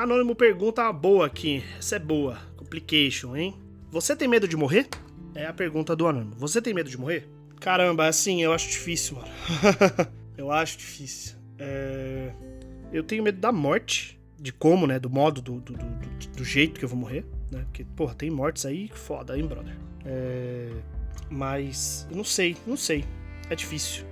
Anônimo pergunta uma boa aqui. Essa é boa. Complication, hein? Você tem medo de morrer? É a pergunta do Anônimo. Você tem medo de morrer? Caramba, assim, eu acho difícil, mano. eu acho difícil. É... Eu tenho medo da morte. De como, né? Do modo, do, do, do, do jeito que eu vou morrer. Né? Porque, porra, tem mortes aí foda, hein, brother? É... Mas, não sei, não sei. É difícil.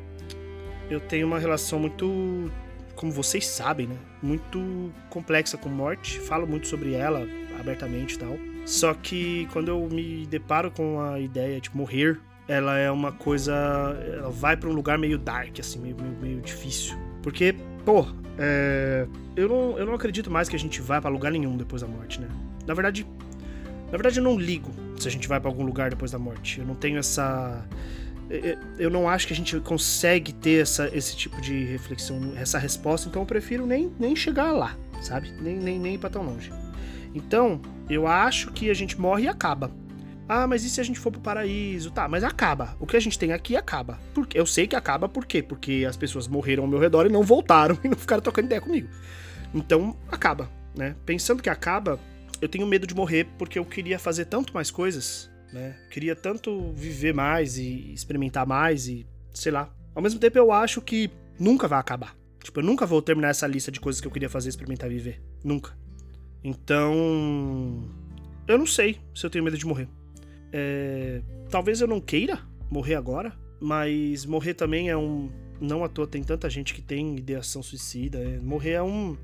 Eu tenho uma relação muito como vocês sabem, né? Muito complexa com morte. Falo muito sobre ela abertamente e tal. Só que quando eu me deparo com a ideia de morrer, ela é uma coisa. Ela vai para um lugar meio dark, assim, meio, meio, meio difícil. Porque, pô, é, eu, não, eu não acredito mais que a gente vai para lugar nenhum depois da morte, né? Na verdade, na verdade eu não ligo se a gente vai para algum lugar depois da morte. Eu não tenho essa eu não acho que a gente consegue ter essa, esse tipo de reflexão, essa resposta, então eu prefiro nem, nem chegar lá, sabe? Nem, nem, nem ir pra tão longe. Então, eu acho que a gente morre e acaba. Ah, mas e se a gente for pro paraíso? Tá, mas acaba. O que a gente tem aqui acaba. Porque eu sei que acaba por quê? Porque as pessoas morreram ao meu redor e não voltaram e não ficaram trocando ideia comigo. Então, acaba, né? Pensando que acaba, eu tenho medo de morrer porque eu queria fazer tanto mais coisas né? Queria tanto viver mais e experimentar mais e sei lá. Ao mesmo tempo eu acho que nunca vai acabar. Tipo, eu nunca vou terminar essa lista de coisas que eu queria fazer, experimentar viver. Nunca. Então, eu não sei se eu tenho medo de morrer. É... Talvez eu não queira morrer agora, mas morrer também é um. Não à toa tem tanta gente que tem ideação suicida. É... Morrer é um.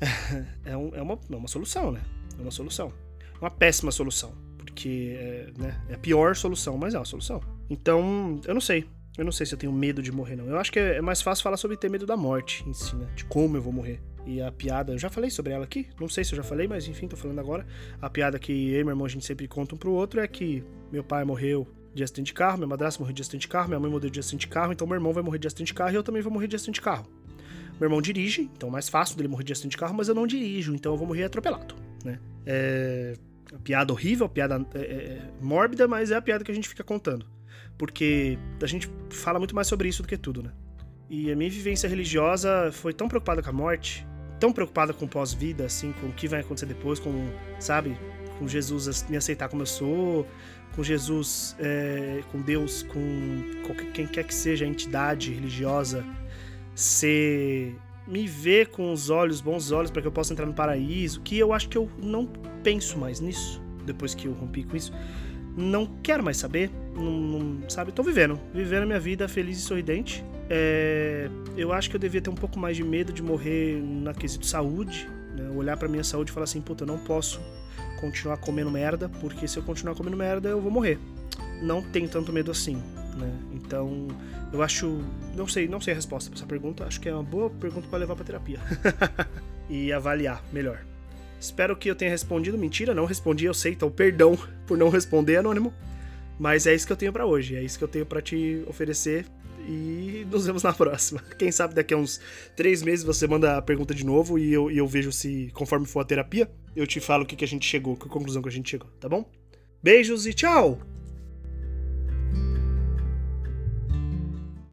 é, um... é, uma... é uma solução, né? É uma solução. Uma péssima solução porque é, né, é a pior solução, mas é uma solução. Então, eu não sei. Eu não sei se eu tenho medo de morrer, não. Eu acho que é, mais fácil falar sobre ter medo da morte em si, né? De como eu vou morrer. E a piada, eu já falei sobre ela aqui, não sei se eu já falei, mas enfim, tô falando agora. A piada que eu e meu irmão a gente sempre conta um pro outro é que meu pai morreu de acidente de carro, minha madrasta morreu de acidente de carro, minha mãe morreu de acidente de carro, então meu irmão vai morrer de acidente de carro e eu também vou morrer de acidente de carro. Meu irmão dirige, então é mais fácil dele morrer de acidente de carro, mas eu não dirijo, então eu vou morrer atropelado, né? É piada horrível, piada é, é, mórbida, mas é a piada que a gente fica contando. Porque a gente fala muito mais sobre isso do que tudo, né? E a minha vivência religiosa foi tão preocupada com a morte, tão preocupada com pós-vida, assim, com o que vai acontecer depois, com, sabe, com Jesus me aceitar como eu sou, com Jesus, é, com Deus, com qualquer, quem quer que seja a entidade religiosa, ser me ver com os olhos, bons olhos, para que eu possa entrar no paraíso, que eu acho que eu não penso mais nisso, depois que eu rompi com isso. Não quero mais saber, não, não sabe? Tô vivendo, vivendo a minha vida feliz e sorridente. É, eu acho que eu devia ter um pouco mais de medo de morrer na quesito saúde, né? olhar para minha saúde e falar assim, puta, eu não posso continuar comendo merda, porque se eu continuar comendo merda eu vou morrer. Não tenho tanto medo assim, né? Então, eu acho. Não sei, não sei a resposta para essa pergunta. Acho que é uma boa pergunta para levar para terapia. e avaliar melhor. Espero que eu tenha respondido. Mentira, não respondi, eu sei, então perdão por não responder, anônimo. Mas é isso que eu tenho para hoje, é isso que eu tenho para te oferecer e nos vemos na próxima. Quem sabe daqui a uns três meses você manda a pergunta de novo e eu, e eu vejo se, conforme for a terapia, eu te falo o que, que a gente chegou, que conclusão que a gente chegou, tá bom? Beijos e tchau!